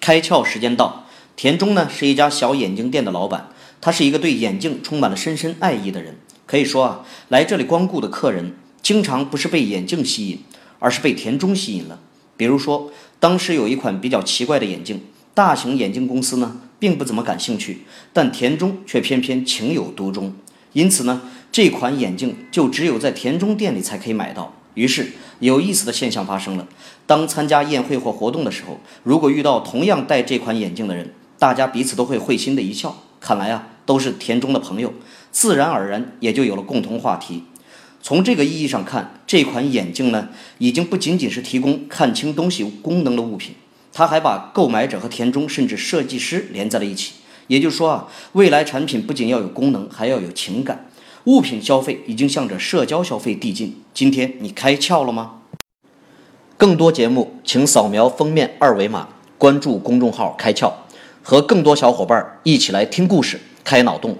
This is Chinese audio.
开窍时间到。田中呢是一家小眼镜店的老板，他是一个对眼镜充满了深深爱意的人。可以说啊，来这里光顾的客人，经常不是被眼镜吸引，而是被田中吸引了。比如说，当时有一款比较奇怪的眼镜，大型眼镜公司呢并不怎么感兴趣，但田中却偏偏情有独钟。因此呢，这款眼镜就只有在田中店里才可以买到。于是，有意思的现象发生了：当参加宴会或活动的时候，如果遇到同样戴这款眼镜的人，大家彼此都会会心的一笑，看来啊，都是田中的朋友，自然而然也就有了共同话题。从这个意义上看，这款眼镜呢，已经不仅仅是提供看清东西功能的物品，它还把购买者和田中甚至设计师连在了一起。也就是说啊，未来产品不仅要有功能，还要有情感。物品消费已经向着社交消费递进。今天你开窍了吗？更多节目，请扫描封面二维码，关注公众号“开窍”。和更多小伙伴一起来听故事、开脑洞。